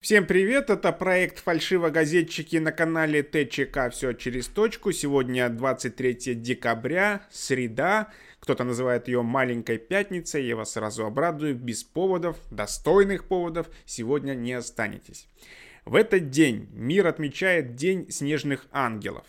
Всем привет, это проект «Фальшивогазетчики» на канале ТЧК «Все через точку». Сегодня 23 декабря, среда. Кто-то называет ее «маленькой пятницей». Я вас сразу обрадую, без поводов, достойных поводов сегодня не останетесь. В этот день мир отмечает День снежных ангелов.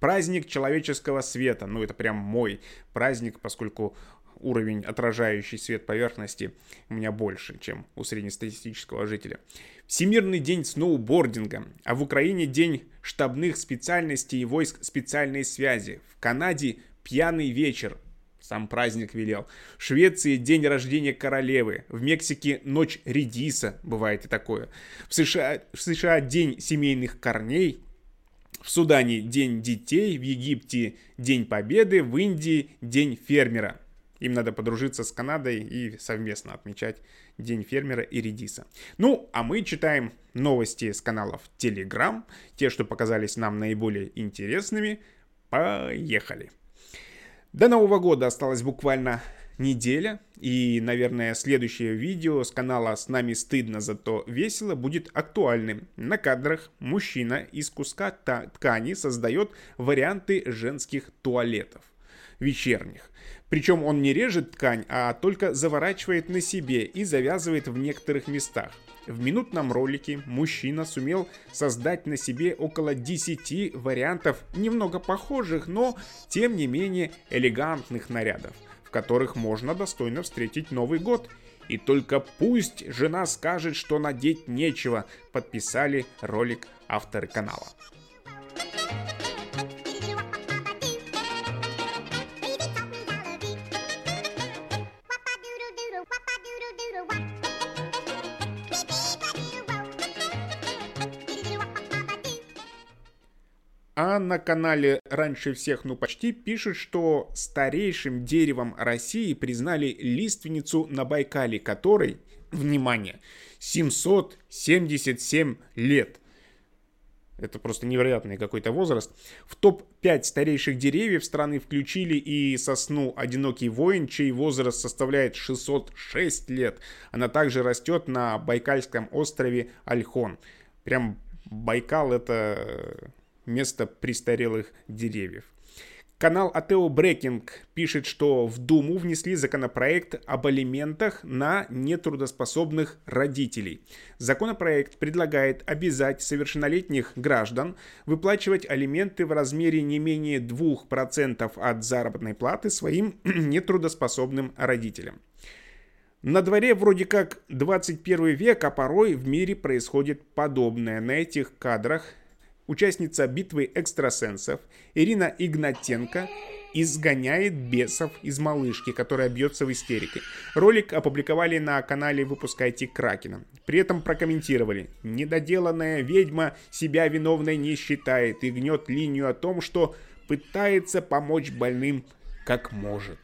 Праздник человеческого света, ну это прям мой праздник, поскольку уровень отражающий свет поверхности у меня больше, чем у среднестатистического жителя. Всемирный день сноубординга, а в Украине день штабных специальностей и войск специальной связи. В Канаде пьяный вечер, сам праздник велел. В Швеции день рождения королевы. В Мексике ночь редиса, бывает и такое. В США, в США день семейных корней. В Судане день детей, в Египте день победы, в Индии день фермера. Им надо подружиться с Канадой и совместно отмечать День фермера и редиса. Ну, а мы читаем новости с каналов Telegram, те, что показались нам наиболее интересными. Поехали! До Нового года осталось буквально неделя, и, наверное, следующее видео с канала «С нами стыдно, зато весело» будет актуальным. На кадрах мужчина из куска ткани создает варианты женских туалетов вечерних. Причем он не режет ткань, а только заворачивает на себе и завязывает в некоторых местах. В минутном ролике мужчина сумел создать на себе около 10 вариантов немного похожих, но тем не менее элегантных нарядов, в которых можно достойно встретить Новый год. И только пусть жена скажет, что надеть нечего, подписали ролик авторы канала. А на канале «Раньше всех, ну почти» пишут, что старейшим деревом России признали лиственницу на Байкале, которой, внимание, 777 лет. Это просто невероятный какой-то возраст. В топ-5 старейших деревьев страны включили и сосну «Одинокий воин», чей возраст составляет 606 лет. Она также растет на Байкальском острове Альхон. Прям Байкал это место престарелых деревьев. Канал Атео Брекинг пишет, что в Думу внесли законопроект об алиментах на нетрудоспособных родителей. Законопроект предлагает обязать совершеннолетних граждан выплачивать алименты в размере не менее 2% от заработной платы своим нетрудоспособным родителям. На дворе вроде как 21 век, а порой в мире происходит подобное. На этих кадрах участница битвы экстрасенсов Ирина Игнатенко изгоняет бесов из малышки, которая бьется в истерике. Ролик опубликовали на канале «Выпускайте Кракена». При этом прокомментировали. Недоделанная ведьма себя виновной не считает и гнет линию о том, что пытается помочь больным как может.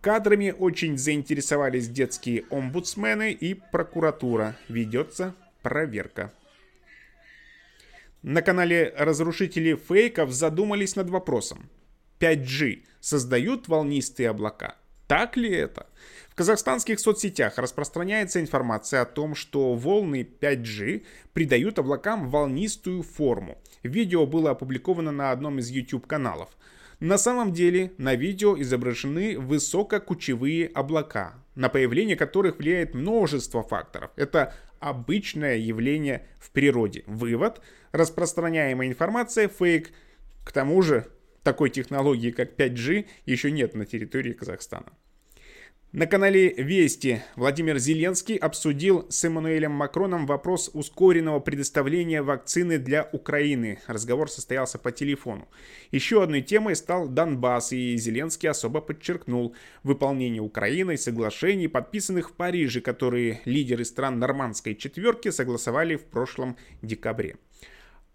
Кадрами очень заинтересовались детские омбудсмены и прокуратура. Ведется проверка. На канале разрушители фейков задумались над вопросом. 5G создают волнистые облака? Так ли это? В казахстанских соцсетях распространяется информация о том, что волны 5G придают облакам волнистую форму. Видео было опубликовано на одном из YouTube каналов. На самом деле на видео изображены высококучевые облака, на появление которых влияет множество факторов. Это обычное явление в природе. Вывод. Распространяемая информация фейк. К тому же, такой технологии, как 5G, еще нет на территории Казахстана. На канале Вести Владимир Зеленский обсудил с Эммануэлем Макроном вопрос ускоренного предоставления вакцины для Украины. Разговор состоялся по телефону. Еще одной темой стал Донбасс, и Зеленский особо подчеркнул выполнение Украиной соглашений, подписанных в Париже, которые лидеры стран нормандской четверки согласовали в прошлом декабре.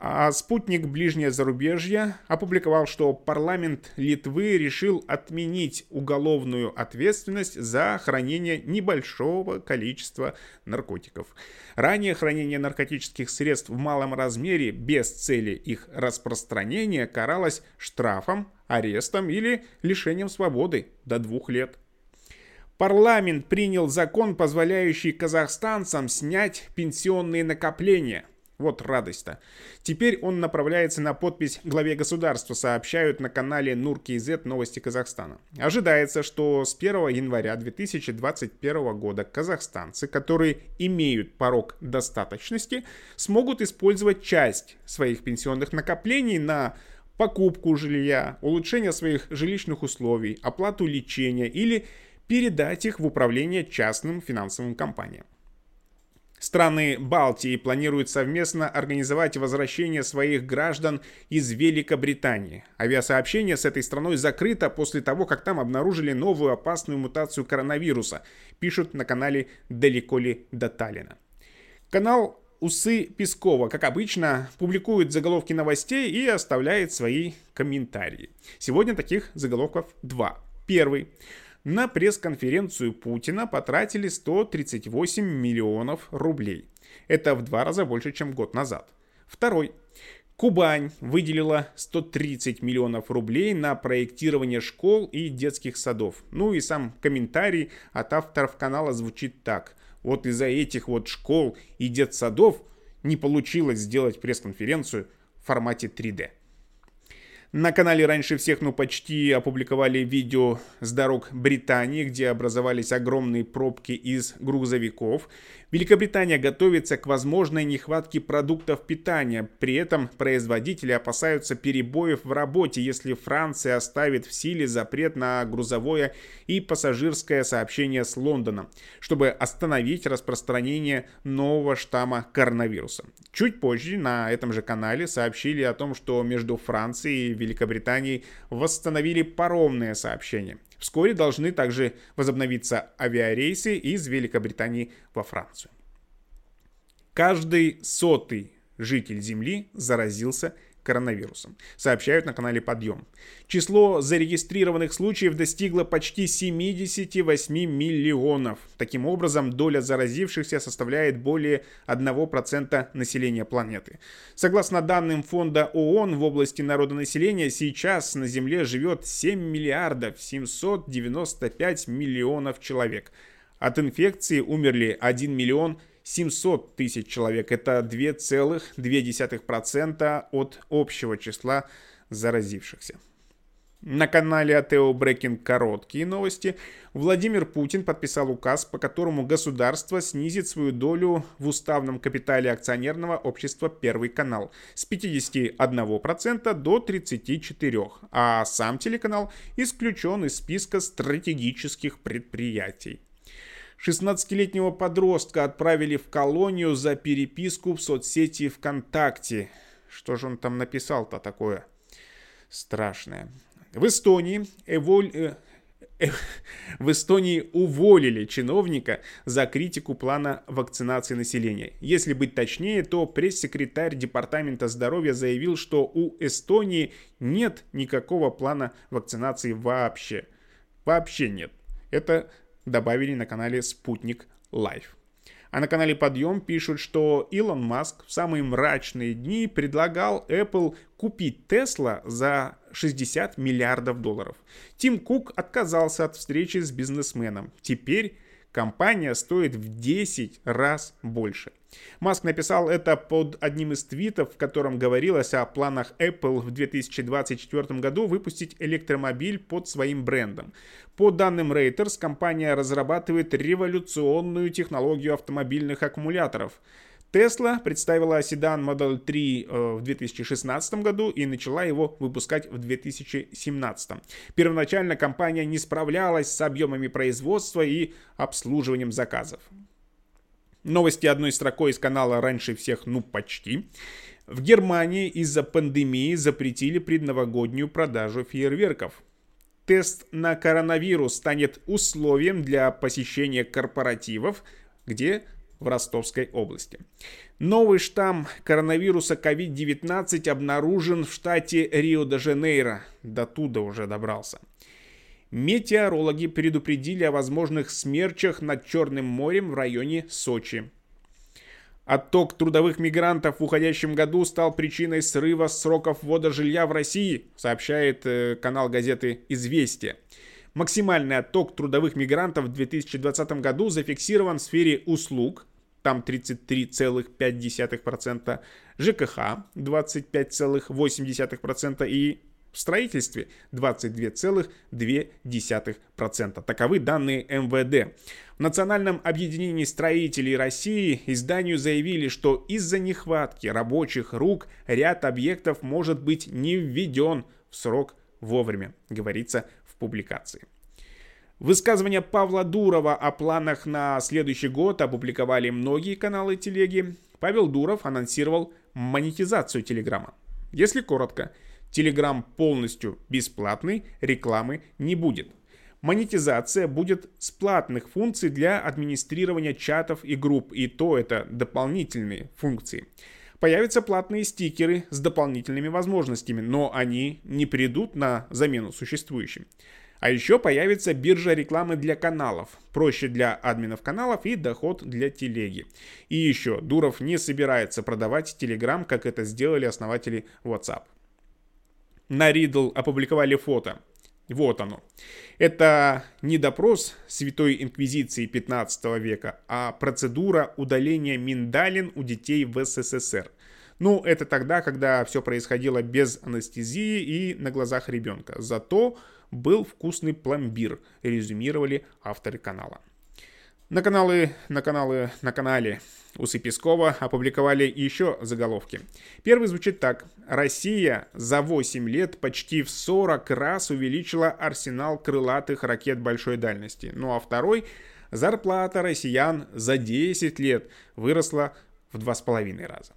А спутник «Ближнее зарубежье» опубликовал, что парламент Литвы решил отменить уголовную ответственность за хранение небольшого количества наркотиков. Ранее хранение наркотических средств в малом размере без цели их распространения каралось штрафом, арестом или лишением свободы до двух лет. Парламент принял закон, позволяющий казахстанцам снять пенсионные накопления. Вот радость-то. Теперь он направляется на подпись главе государства, сообщают на канале Нур.кз новости Казахстана. Ожидается, что с 1 января 2021 года казахстанцы, которые имеют порог достаточности, смогут использовать часть своих пенсионных накоплений на покупку жилья, улучшение своих жилищных условий, оплату лечения или передать их в управление частным финансовым компаниям. Страны Балтии планируют совместно организовать возвращение своих граждан из Великобритании. Авиасообщение с этой страной закрыто после того, как там обнаружили новую опасную мутацию коронавируса, пишут на канале «Далеко ли до Таллина». Канал Усы Пескова, как обычно, публикует заголовки новостей и оставляет свои комментарии. Сегодня таких заголовков два. Первый на пресс-конференцию Путина потратили 138 миллионов рублей. Это в два раза больше, чем год назад. Второй. Кубань выделила 130 миллионов рублей на проектирование школ и детских садов. Ну и сам комментарий от авторов канала звучит так. Вот из-за этих вот школ и детсадов не получилось сделать пресс-конференцию в формате 3D. На канале раньше всех, ну почти опубликовали видео с дорог Британии, где образовались огромные пробки из грузовиков. Великобритания готовится к возможной нехватке продуктов питания. При этом производители опасаются перебоев в работе, если Франция оставит в силе запрет на грузовое и пассажирское сообщение с Лондоном, чтобы остановить распространение нового штамма коронавируса. Чуть позже на этом же канале сообщили о том, что между Францией и Великобританией восстановили паромные сообщения. Вскоре должны также возобновиться авиарейсы из Великобритании во Францию. Каждый сотый житель Земли заразился коронавирусом, сообщают на канале Подъем. Число зарегистрированных случаев достигло почти 78 миллионов. Таким образом, доля заразившихся составляет более 1% населения планеты. Согласно данным фонда ООН в области народонаселения, сейчас на Земле живет 7 миллиардов 795 миллионов человек. От инфекции умерли 1 миллион 700 тысяч человек. Это 2,2% от общего числа заразившихся. На канале Атео Брекинг короткие новости. Владимир Путин подписал указ, по которому государство снизит свою долю в уставном капитале акционерного общества «Первый канал» с 51% до 34%, а сам телеканал исключен из списка стратегических предприятий. 16-летнего подростка отправили в колонию за переписку в соцсети ВКонтакте. Что же он там написал-то такое страшное? В Эстонии эволь... Э, э, в Эстонии уволили чиновника за критику плана вакцинации населения. Если быть точнее, то пресс-секретарь Департамента здоровья заявил, что у Эстонии нет никакого плана вакцинации вообще. Вообще нет. Это добавили на канале «Спутник Лайв». А на канале Подъем пишут, что Илон Маск в самые мрачные дни предлагал Apple купить Tesla за 60 миллиардов долларов. Тим Кук отказался от встречи с бизнесменом. Теперь компания стоит в 10 раз больше. Маск написал это под одним из твитов, в котором говорилось о планах Apple в 2024 году выпустить электромобиль под своим брендом. По данным Reuters, компания разрабатывает революционную технологию автомобильных аккумуляторов. Tesla представила седан Model 3 э, в 2016 году и начала его выпускать в 2017. Первоначально компания не справлялась с объемами производства и обслуживанием заказов. Новости одной строкой из канала раньше всех, ну почти. В Германии из-за пандемии запретили предновогоднюю продажу фейерверков. Тест на коронавирус станет условием для посещения корпоративов, где в Ростовской области. Новый штамм коронавируса COVID-19 обнаружен в штате Рио-де-Жанейро. До туда уже добрался. Метеорологи предупредили о возможных смерчах над Черным морем в районе Сочи. Отток трудовых мигрантов в уходящем году стал причиной срыва сроков ввода жилья в России, сообщает э, канал газеты «Известия». Максимальный отток трудовых мигрантов в 2020 году зафиксирован в сфере услуг, там 33,5%, ЖКХ 25,8% и в строительстве 22,2%. Таковы данные МВД. В Национальном объединении строителей России изданию заявили, что из-за нехватки рабочих рук ряд объектов может быть не введен в срок вовремя, говорится в публикации. Высказывание Павла Дурова о планах на следующий год опубликовали многие каналы телеги. Павел Дуров анонсировал монетизацию Телеграма. Если коротко, Телеграм полностью бесплатный, рекламы не будет. Монетизация будет с платных функций для администрирования чатов и групп, и то это дополнительные функции. Появятся платные стикеры с дополнительными возможностями, но они не придут на замену существующим. А еще появится биржа рекламы для каналов, проще для админов каналов и доход для телеги. И еще, Дуров не собирается продавать Telegram, как это сделали основатели WhatsApp на Ридл опубликовали фото. Вот оно. Это не допрос Святой Инквизиции 15 века, а процедура удаления миндалин у детей в СССР. Ну, это тогда, когда все происходило без анестезии и на глазах ребенка. Зато был вкусный пломбир, резюмировали авторы канала. На каналы, на каналы, на канале Усы Пескова опубликовали еще заголовки. Первый звучит так. Россия за 8 лет почти в 40 раз увеличила арсенал крылатых ракет большой дальности. Ну а второй зарплата россиян за 10 лет выросла в 2,5 раза.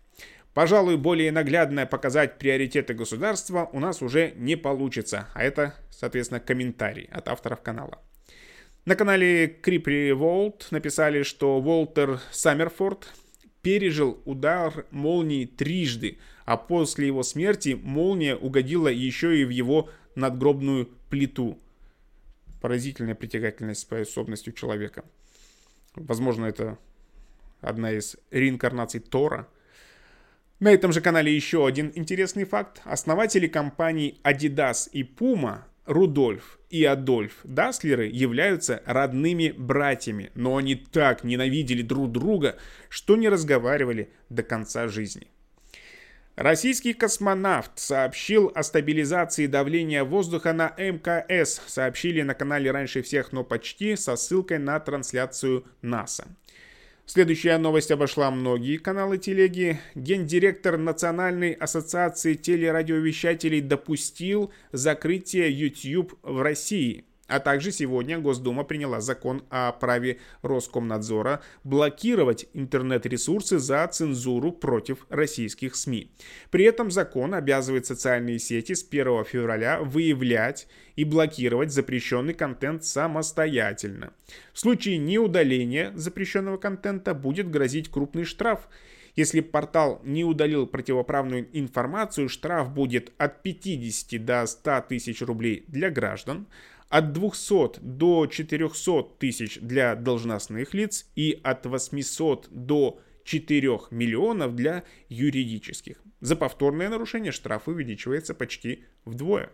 Пожалуй, более наглядно показать приоритеты государства у нас уже не получится, а это, соответственно, комментарий от авторов канала. На канале Крипри Волт написали, что Уолтер Саммерфорд пережил удар молнии трижды, а после его смерти молния угодила еще и в его надгробную плиту. Поразительная притягательность способностью человека. Возможно, это одна из реинкарнаций Тора. На этом же канале еще один интересный факт. Основатели компаний Adidas и Puma Рудольф и Адольф Даслеры являются родными братьями, но они так ненавидели друг друга, что не разговаривали до конца жизни. Российский космонавт сообщил о стабилизации давления воздуха на МКС, сообщили на канале раньше всех, но почти со ссылкой на трансляцию НАСА. Следующая новость обошла многие каналы телеги. Гендиректор Национальной ассоциации телерадиовещателей допустил закрытие YouTube в России – а также сегодня Госдума приняла закон о праве Роскомнадзора блокировать интернет-ресурсы за цензуру против российских СМИ. При этом закон обязывает социальные сети с 1 февраля выявлять и блокировать запрещенный контент самостоятельно. В случае неудаления запрещенного контента будет грозить крупный штраф. Если портал не удалил противоправную информацию, штраф будет от 50 до 100 тысяч рублей для граждан, от 200 до 400 тысяч для должностных лиц и от 800 до 4 миллионов для юридических. За повторное нарушение штраф увеличивается почти вдвое.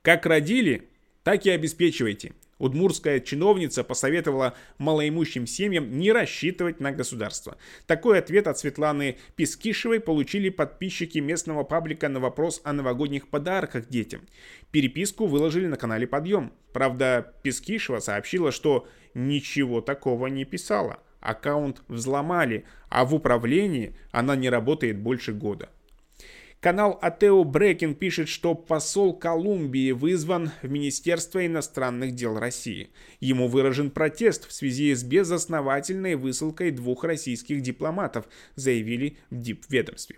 Как родили, так и обеспечивайте. Удмурская чиновница посоветовала малоимущим семьям не рассчитывать на государство. Такой ответ от Светланы Пескишевой получили подписчики местного паблика на вопрос о новогодних подарках детям. Переписку выложили на канале «Подъем». Правда, Пескишева сообщила, что ничего такого не писала. Аккаунт взломали, а в управлении она не работает больше года. Канал Атео Брекин пишет, что посол Колумбии вызван в Министерство иностранных дел России. Ему выражен протест в связи с безосновательной высылкой двух российских дипломатов, заявили в дипведомстве.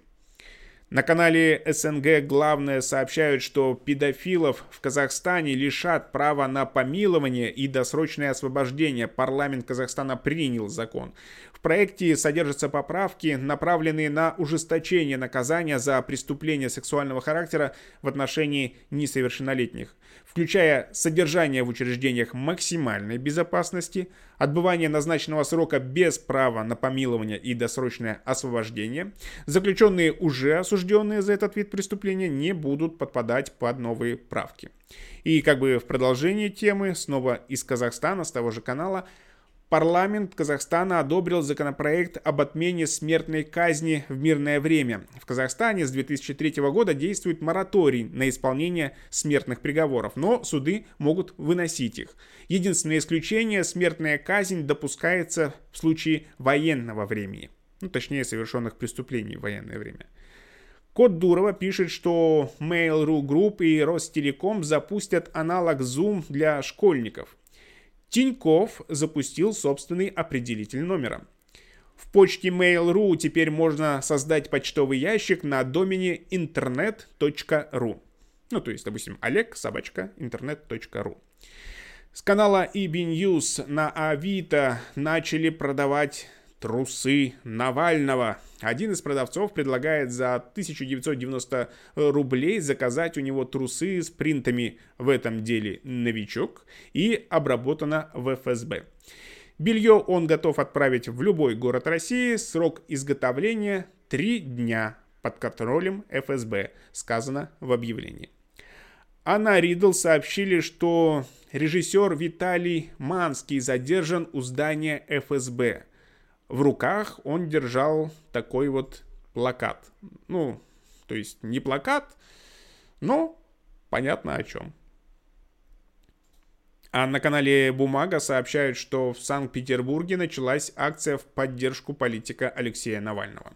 На канале СНГ главное сообщают, что педофилов в Казахстане лишат права на помилование и досрочное освобождение. Парламент Казахстана принял закон. В проекте содержатся поправки, направленные на ужесточение наказания за преступления сексуального характера в отношении несовершеннолетних, включая содержание в учреждениях максимальной безопасности, отбывание назначенного срока без права на помилование и досрочное освобождение. Заключенные, уже осужденные за этот вид преступления, не будут подпадать под новые правки. И как бы в продолжении темы, снова из Казахстана, с того же канала, Парламент Казахстана одобрил законопроект об отмене смертной казни в мирное время. В Казахстане с 2003 года действует мораторий на исполнение смертных приговоров, но суды могут выносить их. Единственное исключение – смертная казнь допускается в случае военного времени. Ну, точнее, совершенных преступлений в военное время. Код Дурова пишет, что Mail.ru Group и Ростелеком запустят аналог Zoom для школьников. Тиньков запустил собственный определитель номера. В почте Mail.ru теперь можно создать почтовый ящик на домене internet.ru. Ну, то есть, допустим, Олег, собачка, интернет.ру. С канала EB News на Авито начали продавать трусы Навального. Один из продавцов предлагает за 1990 рублей заказать у него трусы с принтами в этом деле «Новичок» и обработано в ФСБ. Белье он готов отправить в любой город России. Срок изготовления 3 дня под контролем ФСБ, сказано в объявлении. Анна Ридл сообщили, что режиссер Виталий Манский задержан у здания ФСБ. В руках он держал такой вот плакат. Ну, то есть не плакат, но понятно о чем. А на канале «Бумага» сообщают, что в Санкт-Петербурге началась акция в поддержку политика Алексея Навального.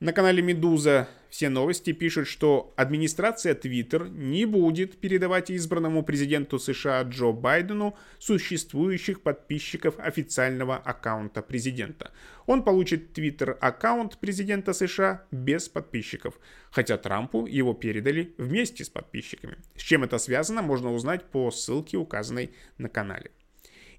На канале «Медуза» все новости пишут, что администрация Twitter не будет передавать избранному президенту США Джо Байдену существующих подписчиков официального аккаунта президента. Он получит Twitter-аккаунт президента США без подписчиков, хотя Трампу его передали вместе с подписчиками. С чем это связано, можно узнать по ссылке, указанной на канале.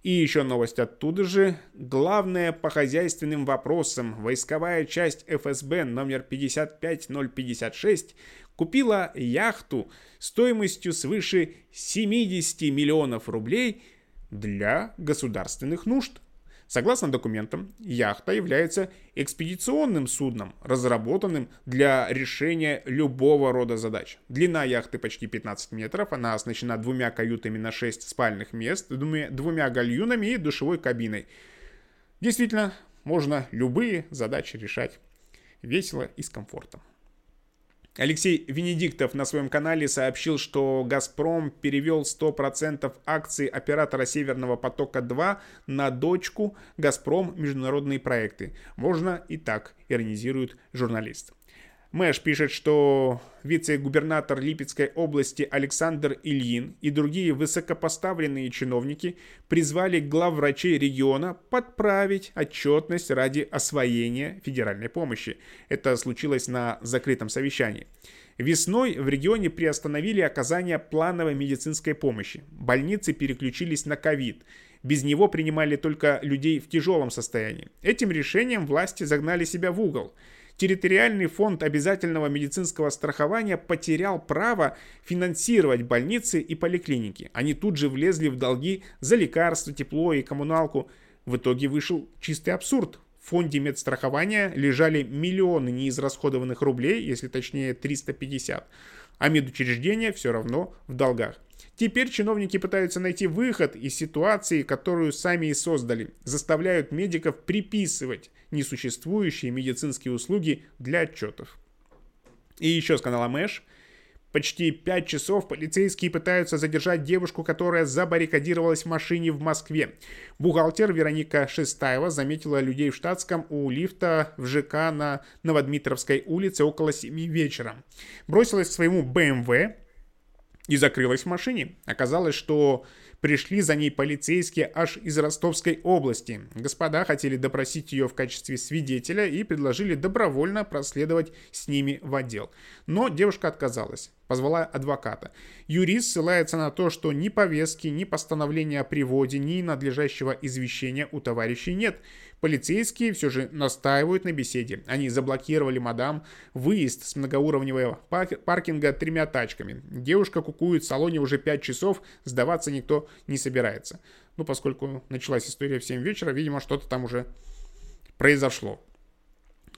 И еще новость оттуда же. Главное по хозяйственным вопросам. Войсковая часть ФСБ номер 55056 купила яхту стоимостью свыше 70 миллионов рублей для государственных нужд. Согласно документам, яхта является экспедиционным судном, разработанным для решения любого рода задач. Длина яхты почти 15 метров, она оснащена двумя каютами на 6 спальных мест, двумя, гальюнами и душевой кабиной. Действительно, можно любые задачи решать весело и с комфортом. Алексей Венедиктов на своем канале сообщил, что «Газпром» перевел 100% акций оператора «Северного потока-2» на дочку «Газпром. Международные проекты». Можно и так, иронизирует журналист. Мэш пишет, что вице-губернатор Липецкой области Александр Ильин и другие высокопоставленные чиновники призвали главврачей региона подправить отчетность ради освоения федеральной помощи. Это случилось на закрытом совещании. Весной в регионе приостановили оказание плановой медицинской помощи. Больницы переключились на ковид. Без него принимали только людей в тяжелом состоянии. Этим решением власти загнали себя в угол – территориальный фонд обязательного медицинского страхования потерял право финансировать больницы и поликлиники. Они тут же влезли в долги за лекарства, тепло и коммуналку. В итоге вышел чистый абсурд. В фонде медстрахования лежали миллионы неизрасходованных рублей, если точнее 350, а медучреждения все равно в долгах. Теперь чиновники пытаются найти выход из ситуации, которую сами и создали. Заставляют медиков приписывать несуществующие медицинские услуги для отчетов. И еще с канала Мэш. Почти 5 часов полицейские пытаются задержать девушку, которая забаррикадировалась в машине в Москве. Бухгалтер Вероника Шестаева заметила людей в штатском у лифта в ЖК на Новодмитровской улице около 7 вечера. Бросилась к своему БМВ, и закрылась в машине. Оказалось, что пришли за ней полицейские аж из Ростовской области. Господа хотели допросить ее в качестве свидетеля и предложили добровольно проследовать с ними в отдел. Но девушка отказалась. Позвала адвоката. Юрист ссылается на то, что ни повестки, ни постановления о приводе, ни надлежащего извещения у товарищей нет. Полицейские все же настаивают на беседе. Они заблокировали мадам выезд с многоуровневого паркинга тремя тачками. Девушка кукует в салоне уже 5 часов, сдаваться никто не собирается. Ну, поскольку началась история в 7 вечера, видимо, что-то там уже произошло.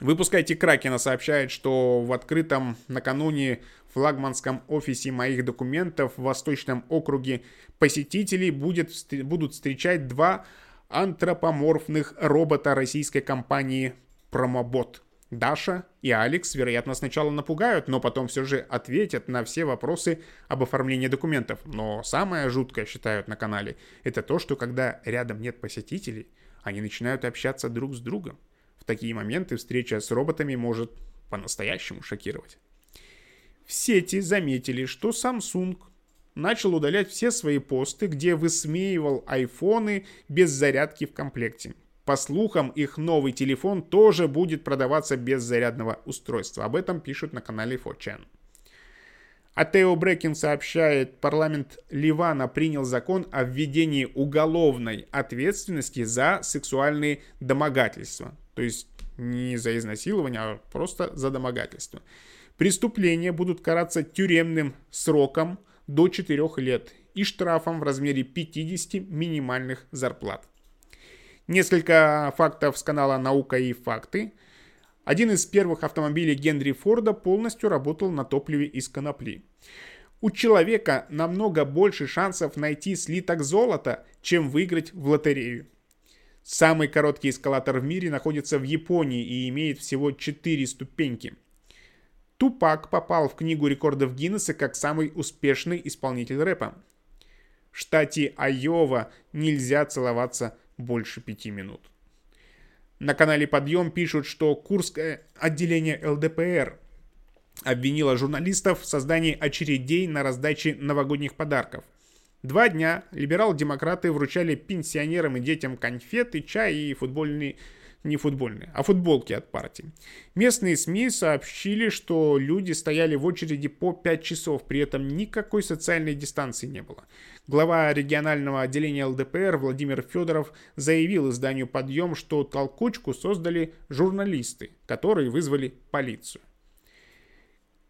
Выпускайте Кракена сообщает, что в открытом накануне флагманском офисе моих документов в Восточном округе посетителей будет, будут встречать два антропоморфных робота российской компании Промобот. Даша и Алекс, вероятно, сначала напугают, но потом все же ответят на все вопросы об оформлении документов. Но самое жуткое, считают на канале, это то, что когда рядом нет посетителей, они начинают общаться друг с другом. Такие моменты встреча с роботами может по-настоящему шокировать. В сети заметили, что Samsung начал удалять все свои посты, где высмеивал айфоны без зарядки в комплекте. По слухам, их новый телефон тоже будет продаваться без зарядного устройства. Об этом пишут на канале 4chan. А Тео Брекин сообщает, парламент Ливана принял закон о введении уголовной ответственности за сексуальные домогательства. То есть не за изнасилование, а просто за домогательство. Преступления будут караться тюремным сроком до 4 лет и штрафом в размере 50 минимальных зарплат. Несколько фактов с канала «Наука и факты». Один из первых автомобилей Генри Форда полностью работал на топливе из конопли. У человека намного больше шансов найти слиток золота, чем выиграть в лотерею. Самый короткий эскалатор в мире находится в Японии и имеет всего 4 ступеньки – Тупак попал в книгу рекордов Гиннесса как самый успешный исполнитель рэпа. В штате Айова нельзя целоваться больше пяти минут. На канале «Подъем» пишут, что Курское отделение ЛДПР обвинило журналистов в создании очередей на раздаче новогодних подарков. Два дня либерал-демократы вручали пенсионерам и детям конфеты, чай и футбольные не футбольные, а футболки от партии. Местные СМИ сообщили, что люди стояли в очереди по 5 часов, при этом никакой социальной дистанции не было. Глава регионального отделения ЛДПР Владимир Федоров заявил изданию «Подъем», что толкучку создали журналисты, которые вызвали полицию.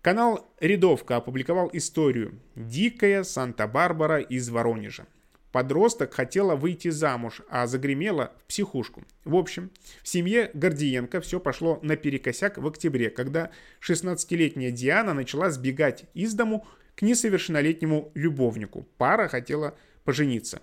Канал «Рядовка» опубликовал историю «Дикая Санта-Барбара из Воронежа». Подросток хотела выйти замуж, а загремела в психушку. В общем, в семье Гордиенко все пошло наперекосяк в октябре, когда 16-летняя Диана начала сбегать из дому к несовершеннолетнему любовнику. Пара хотела пожениться.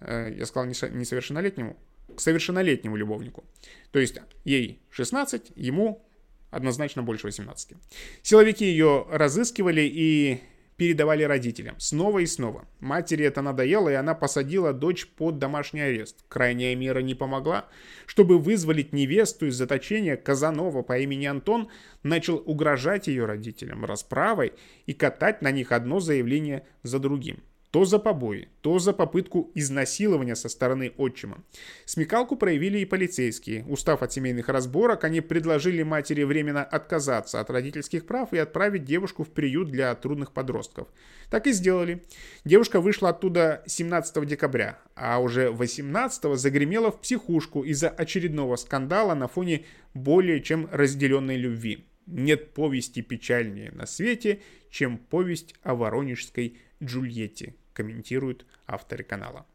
Э, я сказал несовершеннолетнему, к совершеннолетнему любовнику. То есть ей 16, ему однозначно больше 18. Силовики ее разыскивали и передавали родителям. Снова и снова. Матери это надоело, и она посадила дочь под домашний арест. Крайняя мера не помогла. Чтобы вызволить невесту из заточения, Казанова по имени Антон начал угрожать ее родителям расправой и катать на них одно заявление за другим то за побои, то за попытку изнасилования со стороны отчима. Смекалку проявили и полицейские. Устав от семейных разборок, они предложили матери временно отказаться от родительских прав и отправить девушку в приют для трудных подростков. Так и сделали. Девушка вышла оттуда 17 декабря, а уже 18 загремела в психушку из-за очередного скандала на фоне более чем разделенной любви. Нет повести печальнее на свете, чем повесть о воронежской Джульетте комментируют авторы канала.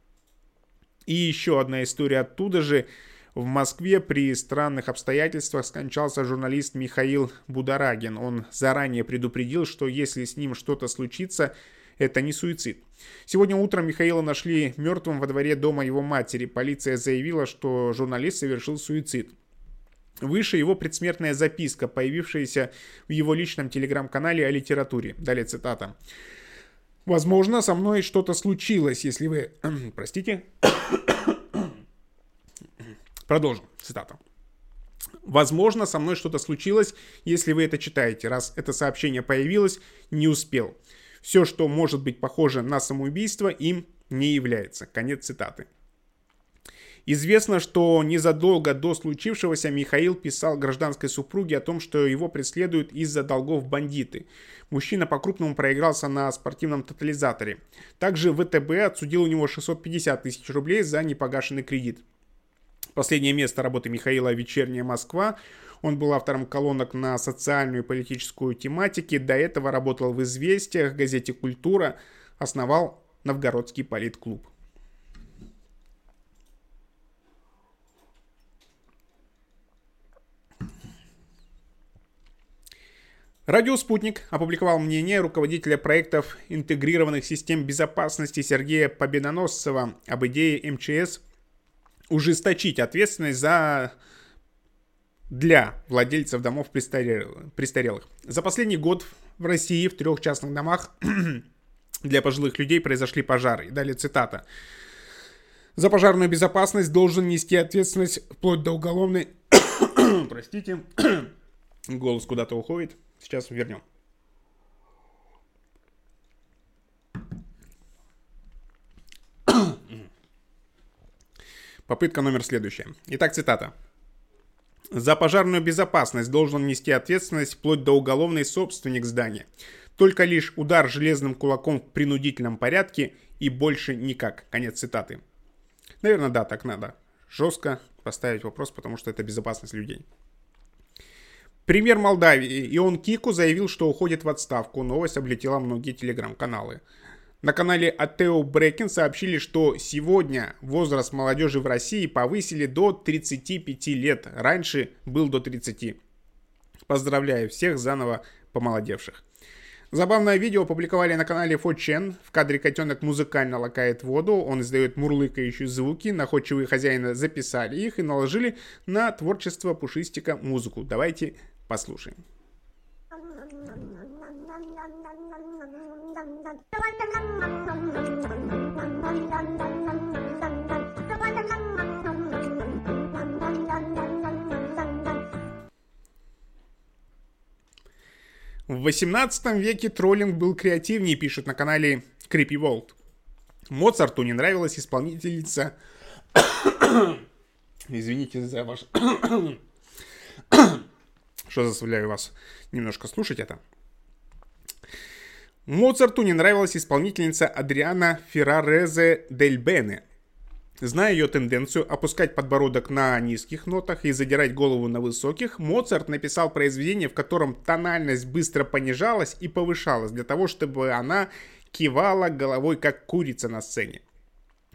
И еще одна история оттуда же. В Москве при странных обстоятельствах скончался журналист Михаил Бударагин. Он заранее предупредил, что если с ним что-то случится, это не суицид. Сегодня утром Михаила нашли мертвым во дворе дома его матери. Полиция заявила, что журналист совершил суицид. Выше его предсмертная записка, появившаяся в его личном телеграм-канале о литературе. Далее цитата. Возможно, со мной что-то случилось, если вы... Простите. Продолжим. Цитата. Возможно, со мной что-то случилось, если вы это читаете. Раз это сообщение появилось, не успел. Все, что может быть похоже на самоубийство, им не является. Конец цитаты. Известно, что незадолго до случившегося Михаил писал гражданской супруге о том, что его преследуют из-за долгов бандиты. Мужчина по-крупному проигрался на спортивном тотализаторе. Также ВТБ отсудил у него 650 тысяч рублей за непогашенный кредит. Последнее место работы Михаила «Вечерняя Москва». Он был автором колонок на социальную и политическую тематику. До этого работал в «Известиях», газете «Культура», основал Новгородский политклуб. Радио «Спутник» опубликовал мнение руководителя проектов интегрированных систем безопасности Сергея Победоносцева об идее МЧС ужесточить ответственность за для владельцев домов престарелых. За последний год в России в трех частных домах для пожилых людей произошли пожары. Далее цитата. За пожарную безопасность должен нести ответственность вплоть до уголовной... Простите, голос куда-то уходит. Сейчас вернем. Попытка номер следующая. Итак, цитата. За пожарную безопасность должен нести ответственность вплоть до уголовной собственник здания. Только лишь удар железным кулаком в принудительном порядке и больше никак. Конец цитаты. Наверное, да, так надо. Жестко поставить вопрос, потому что это безопасность людей. Премьер Молдавии Ион Кику заявил, что уходит в отставку. Новость облетела многие телеграм-каналы. На канале Атео Брекин сообщили, что сегодня возраст молодежи в России повысили до 35 лет. Раньше был до 30. Поздравляю всех заново помолодевших. Забавное видео опубликовали на канале Фочен. В кадре котенок музыкально лакает воду, он издает мурлыкающие звуки, находчивые хозяина записали их и наложили на творчество Пушистика музыку. Давайте Послушаем. В 18 веке троллинг был креативнее, пишет на канале Creepy World. Моцарту не нравилась исполнительница... Извините за ваш... что заставляю вас немножко слушать это. Моцарту не нравилась исполнительница Адриана Феррарезе Дель Бене. Зная ее тенденцию опускать подбородок на низких нотах и задирать голову на высоких, Моцарт написал произведение, в котором тональность быстро понижалась и повышалась, для того, чтобы она кивала головой, как курица на сцене.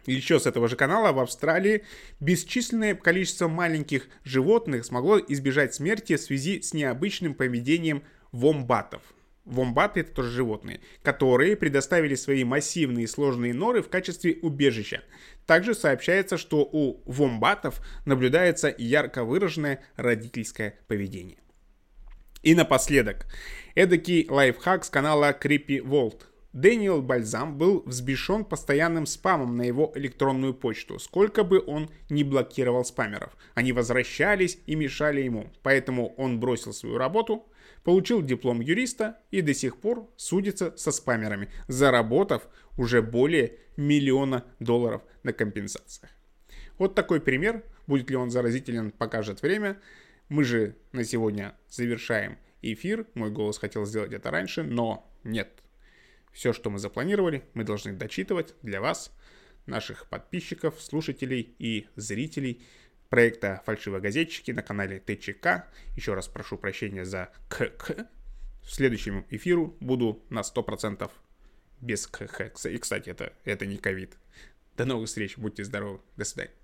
Еще с этого же канала в Австралии бесчисленное количество маленьких животных смогло избежать смерти в связи с необычным поведением вомбатов. Вомбаты это тоже животные, которые предоставили свои массивные сложные норы в качестве убежища. Также сообщается, что у вомбатов наблюдается ярко выраженное родительское поведение. И напоследок, эдакий лайфхак с канала Creepy World – Дэниел Бальзам был взбешен постоянным спамом на его электронную почту, сколько бы он ни блокировал спамеров. Они возвращались и мешали ему, поэтому он бросил свою работу, получил диплом юриста и до сих пор судится со спамерами, заработав уже более миллиона долларов на компенсациях. Вот такой пример. Будет ли он заразителен, покажет время. Мы же на сегодня завершаем эфир. Мой голос хотел сделать это раньше, но нет, все, что мы запланировали, мы должны дочитывать для вас, наших подписчиков, слушателей и зрителей проекта «Фальшивогазетчики» на канале ТЧК. Еще раз прошу прощения за КК. В следующем эфиру буду на 100% без КХ. И, кстати, это, это не ковид. До новых встреч, будьте здоровы, до свидания.